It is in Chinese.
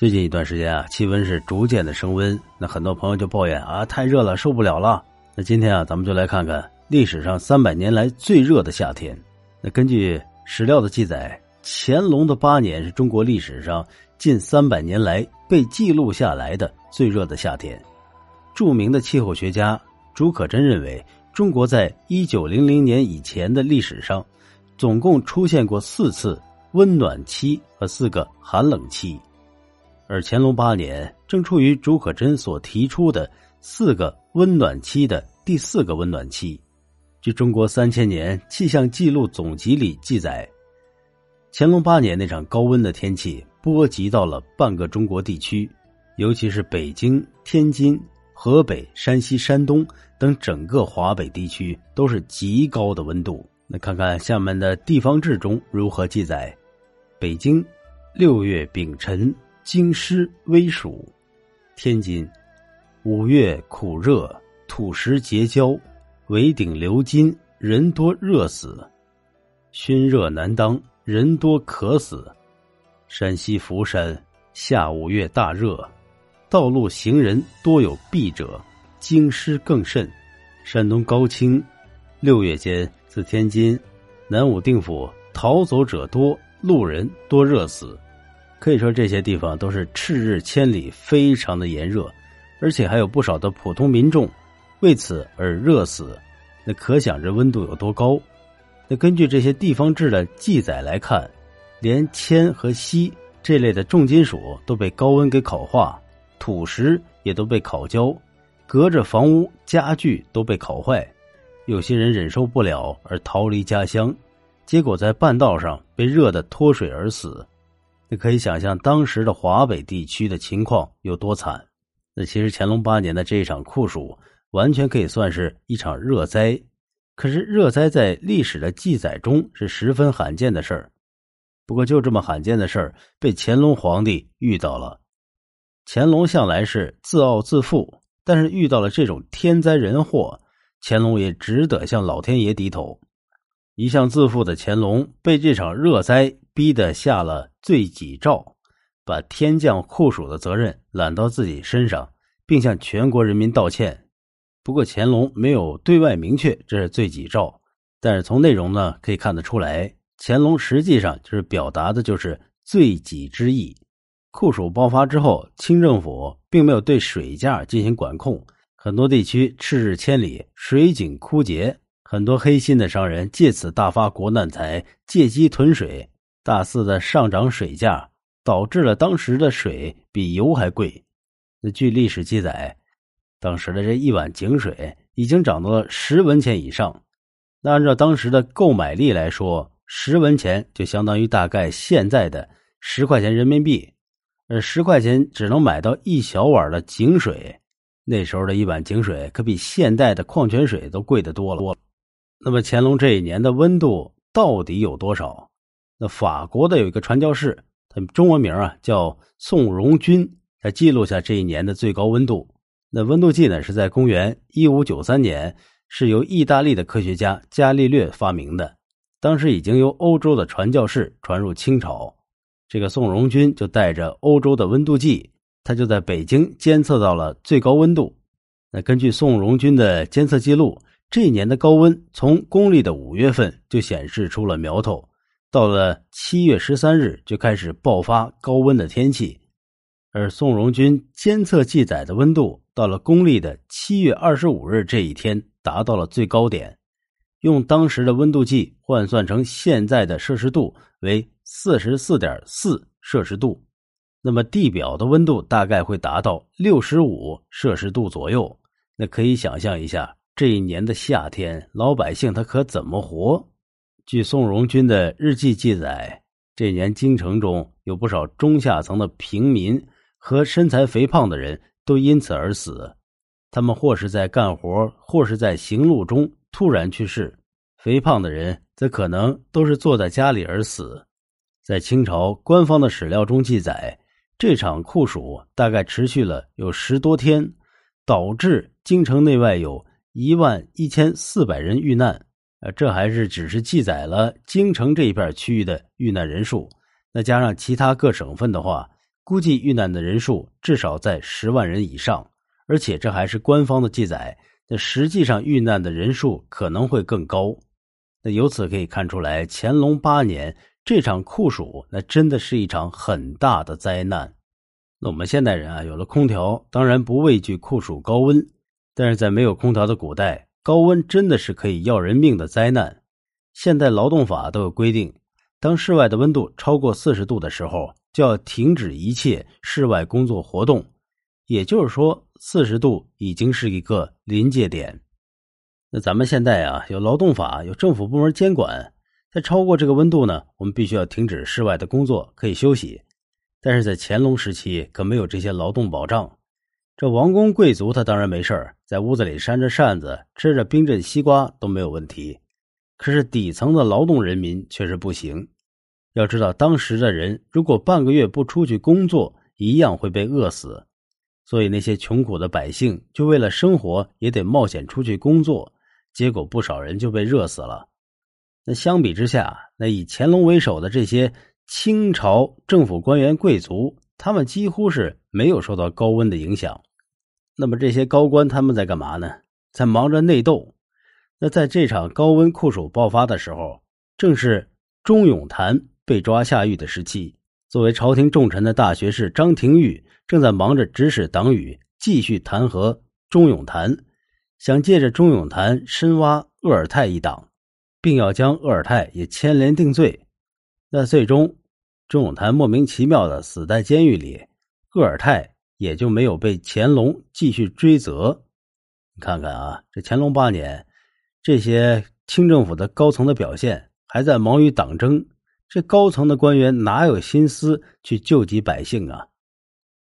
最近一段时间啊，气温是逐渐的升温，那很多朋友就抱怨啊，太热了，受不了了。那今天啊，咱们就来看看历史上三百年来最热的夏天。那根据史料的记载，乾隆的八年是中国历史上近三百年来被记录下来的最热的夏天。著名的气候学家竺可桢认为，中国在一九零零年以前的历史上，总共出现过四次温暖期和四个寒冷期。而乾隆八年正处于竺可桢所提出的四个温暖期的第四个温暖期。据中国三千年气象记录总集里记载，乾隆八年那场高温的天气波及到了半个中国地区，尤其是北京、天津、河北、山西、山东等整个华北地区都是极高的温度。那看看下面的地方志中如何记载：北京六月丙辰。京师微暑，天津五月苦热，土石结焦，围顶流金，人多热死。熏热难当，人多渴死。山西福山下五月大热，道路行人多有避者，京师更甚。山东高清六月间自天津南武定府逃走者多，路人多热死。可以说这些地方都是赤日千里，非常的炎热，而且还有不少的普通民众为此而热死。那可想这温度有多高？那根据这些地方志的记载来看，连铅和锡这类的重金属都被高温给烤化，土石也都被烤焦，隔着房屋家具都被烤坏。有些人忍受不了而逃离家乡，结果在半道上被热得脱水而死。你可以想象当时的华北地区的情况有多惨。那其实乾隆八年的这一场酷暑，完全可以算是一场热灾。可是热灾在历史的记载中是十分罕见的事儿。不过就这么罕见的事儿，被乾隆皇帝遇到了。乾隆向来是自傲自负，但是遇到了这种天灾人祸，乾隆也只得向老天爷低头。一向自负的乾隆被这场热灾逼得下了罪己诏，把天降酷暑的责任揽到自己身上，并向全国人民道歉。不过乾隆没有对外明确这是罪己诏，但是从内容呢可以看得出来，乾隆实际上就是表达的就是罪己之意。酷暑爆发之后，清政府并没有对水价进行管控，很多地区赤日千里，水井枯竭。很多黑心的商人借此大发国难财，借机囤水，大肆的上涨水价，导致了当时的水比油还贵。那据历史记载，当时的这一碗井水已经涨到了十文钱以上。那按照当时的购买力来说，十文钱就相当于大概现在的十块钱人民币，而十块钱只能买到一小碗的井水。那时候的一碗井水可比现代的矿泉水都贵得多了。那么乾隆这一年的温度到底有多少？那法国的有一个传教士，他中文名啊叫宋荣军，他记录下这一年的最高温度。那温度计呢是在公元一五九三年，是由意大利的科学家伽利略发明的。当时已经由欧洲的传教士传入清朝，这个宋荣军就带着欧洲的温度计，他就在北京监测到了最高温度。那根据宋荣军的监测记录。这一年的高温从公历的五月份就显示出了苗头，到了七月十三日就开始爆发高温的天气，而宋荣军监测记载的温度到了公历的七月二十五日这一天达到了最高点，用当时的温度计换算成现在的摄氏度为四十四点四摄氏度，那么地表的温度大概会达到六十五摄氏度左右，那可以想象一下。这一年的夏天，老百姓他可怎么活？据宋荣军的日记记载，这年京城中有不少中下层的平民和身材肥胖的人都因此而死。他们或是在干活，或是在行路中突然去世。肥胖的人则可能都是坐在家里而死。在清朝官方的史料中记载，这场酷暑大概持续了有十多天，导致京城内外有。一万一千四百人遇难，呃，这还是只是记载了京城这一片区域的遇难人数。那加上其他各省份的话，估计遇难的人数至少在十万人以上，而且这还是官方的记载。那实际上遇难的人数可能会更高。那由此可以看出来，乾隆八年这场酷暑，那真的是一场很大的灾难。那我们现代人啊，有了空调，当然不畏惧酷暑高温，但是在没有空调的古代，高温真的是可以要人命的灾难。现代劳动法都有规定，当室外的温度超过四十度的时候，就要停止一切室外工作活动。也就是说，四十度已经是一个临界点。那咱们现在啊，有劳动法，有政府部门监管，在超过这个温度呢，我们必须要停止室外的工作，可以休息。但是在乾隆时期，可没有这些劳动保障。这王公贵族他当然没事儿在屋子里扇着扇子，吃着冰镇西瓜都没有问题。可是底层的劳动人民却是不行。要知道，当时的人如果半个月不出去工作，一样会被饿死。所以那些穷苦的百姓就为了生活也得冒险出去工作，结果不少人就被热死了。那相比之下，那以乾隆为首的这些清朝政府官员贵族，他们几乎是没有受到高温的影响。那么这些高官他们在干嘛呢？在忙着内斗。那在这场高温酷暑爆发的时候，正是钟永潭被抓下狱的时期。作为朝廷重臣的大学士张廷玉正在忙着指使党羽继续弹劾钟永潭，想借着钟永潭深挖鄂尔泰一党，并要将鄂尔泰也牵连定罪。那最终，钟永潭莫名其妙的死在监狱里，鄂尔泰也就没有被乾隆继续追责。你看看啊，这乾隆八年，这些清政府的高层的表现还在忙于党争。这高层的官员哪有心思去救济百姓啊？